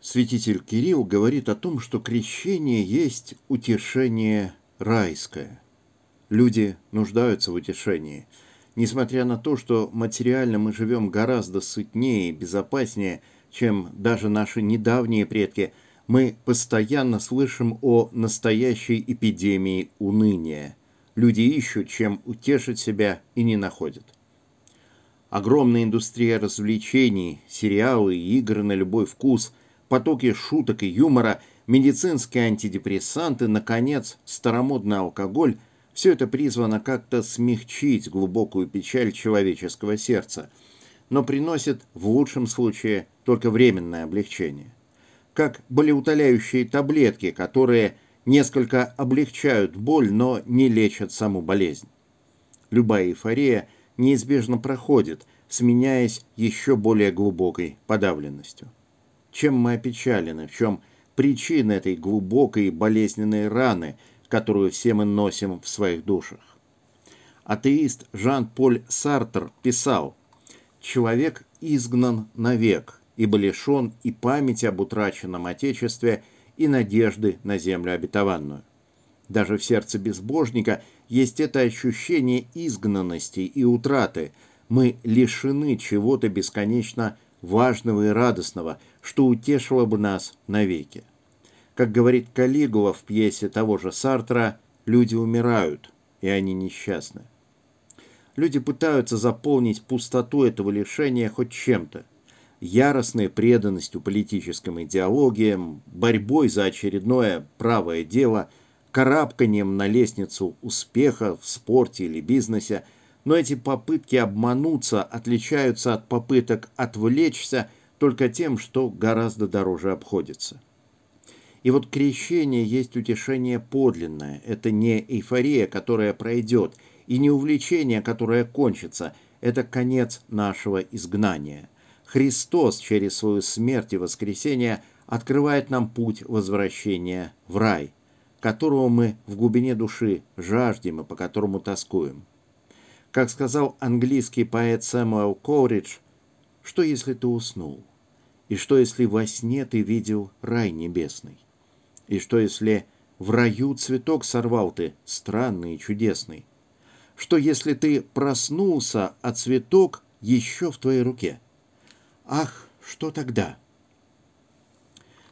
Святитель Кирилл говорит о том, что крещение есть утешение райское. Люди нуждаются в утешении. Несмотря на то, что материально мы живем гораздо сытнее и безопаснее, чем даже наши недавние предки, мы постоянно слышим о настоящей эпидемии уныния. Люди ищут, чем утешить себя, и не находят. Огромная индустрия развлечений, сериалы и игры на любой вкус, потоки шуток и юмора, медицинские антидепрессанты, наконец, старомодный алкоголь – все это призвано как-то смягчить глубокую печаль человеческого сердца, но приносит в лучшем случае только временное облегчение. Как болеутоляющие таблетки, которые несколько облегчают боль, но не лечат саму болезнь. Любая эйфория – неизбежно проходит, сменяясь еще более глубокой подавленностью. Чем мы опечалены, в чем причина этой глубокой и болезненной раны, которую все мы носим в своих душах? Атеист Жан-Поль Сартер писал «Человек изгнан навек, ибо лишен и памяти об утраченном Отечестве, и надежды на землю обетованную. Даже в сердце безбожника есть это ощущение изгнанности и утраты. Мы лишены чего-то бесконечно важного и радостного, что утешило бы нас навеки. Как говорит Калигула в пьесе того же Сартра, люди умирают, и они несчастны. Люди пытаются заполнить пустоту этого лишения хоть чем-то. Яростной преданностью политическим идеологиям, борьбой за очередное правое дело – карабканием на лестницу успеха в спорте или бизнесе, но эти попытки обмануться отличаются от попыток отвлечься только тем, что гораздо дороже обходится. И вот крещение есть утешение подлинное. Это не эйфория, которая пройдет, и не увлечение, которое кончится. Это конец нашего изгнания. Христос через свою смерть и воскресение открывает нам путь возвращения в рай – которого мы в глубине души жаждем и по которому тоскуем. Как сказал английский поэт Сэмуэл Коуридж, что если ты уснул? И что если во сне ты видел рай небесный? И что если в раю цветок сорвал ты, странный и чудесный? Что если ты проснулся, а цветок еще в твоей руке? Ах, что тогда?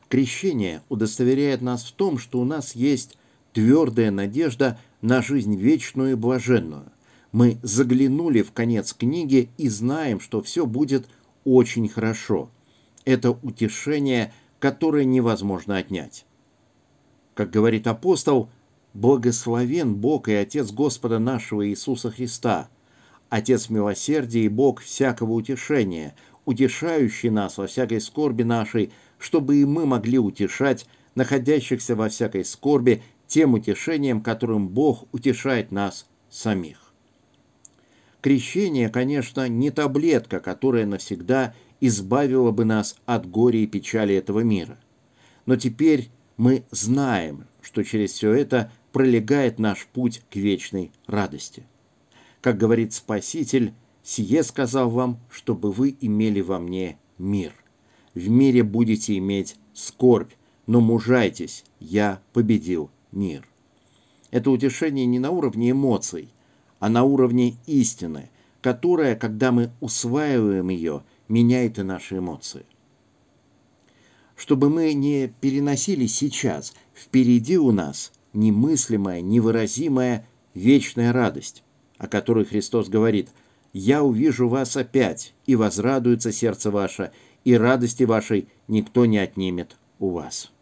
Крещение удостоверяет нас в том, что у нас есть твердая надежда на жизнь вечную и блаженную. Мы заглянули в конец книги и знаем, что все будет очень хорошо. Это утешение, которое невозможно отнять. Как говорит апостол, «Благословен Бог и Отец Господа нашего Иисуса Христа, Отец милосердия и Бог всякого утешения, утешающий нас во всякой скорби нашей, чтобы и мы могли утешать находящихся во всякой скорби тем утешением, которым Бог утешает нас самих. Крещение, конечно, не таблетка, которая навсегда избавила бы нас от горя и печали этого мира. Но теперь мы знаем, что через все это пролегает наш путь к вечной радости. Как говорит Спаситель, «Сие сказал вам, чтобы вы имели во мне мир» в мире будете иметь скорбь, но мужайтесь, я победил мир. Это утешение не на уровне эмоций, а на уровне истины, которая, когда мы усваиваем ее, меняет и наши эмоции. Чтобы мы не переносили сейчас, впереди у нас немыслимая, невыразимая вечная радость, о которой Христос говорит «Я увижу вас опять, и возрадуется сердце ваше, и радости вашей никто не отнимет у вас.